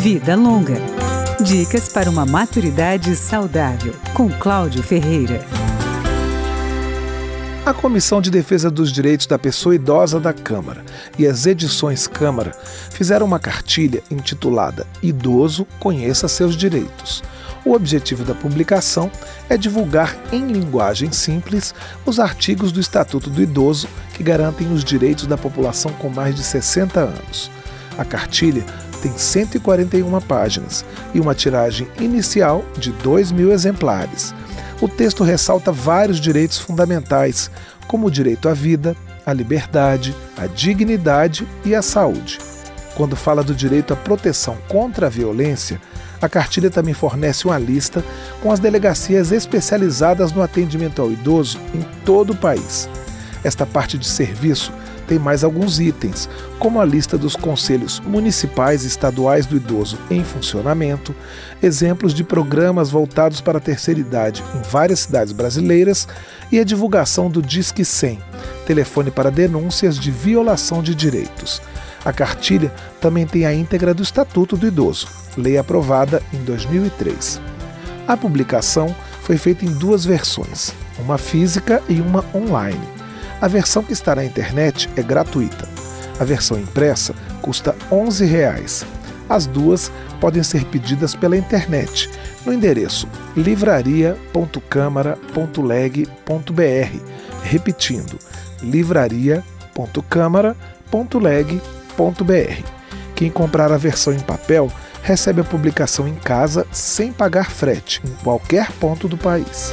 Vida Longa. Dicas para uma maturidade saudável, com Cláudio Ferreira. A Comissão de Defesa dos Direitos da Pessoa Idosa da Câmara e as edições Câmara fizeram uma cartilha intitulada Idoso Conheça Seus Direitos. O objetivo da publicação é divulgar em linguagem simples os artigos do Estatuto do Idoso que garantem os direitos da população com mais de 60 anos. A cartilha tem 141 páginas e uma tiragem inicial de 2 mil exemplares. O texto ressalta vários direitos fundamentais, como o direito à vida, à liberdade, à dignidade e à saúde. Quando fala do direito à proteção contra a violência, a cartilha também fornece uma lista com as delegacias especializadas no atendimento ao idoso em todo o país. Esta parte de serviço tem mais alguns itens, como a lista dos conselhos municipais e estaduais do idoso em funcionamento, exemplos de programas voltados para a terceira idade em várias cidades brasileiras e a divulgação do Disque 100, telefone para denúncias de violação de direitos. A cartilha também tem a íntegra do Estatuto do Idoso, lei aprovada em 2003. A publicação foi feita em duas versões, uma física e uma online. A versão que está na internet é gratuita. A versão impressa custa 11 reais. As duas podem ser pedidas pela internet no endereço livraria.câmara.leg.br, repetindo, livraria.câmara.leg.br. Quem comprar a versão em papel recebe a publicação em casa sem pagar frete em qualquer ponto do país.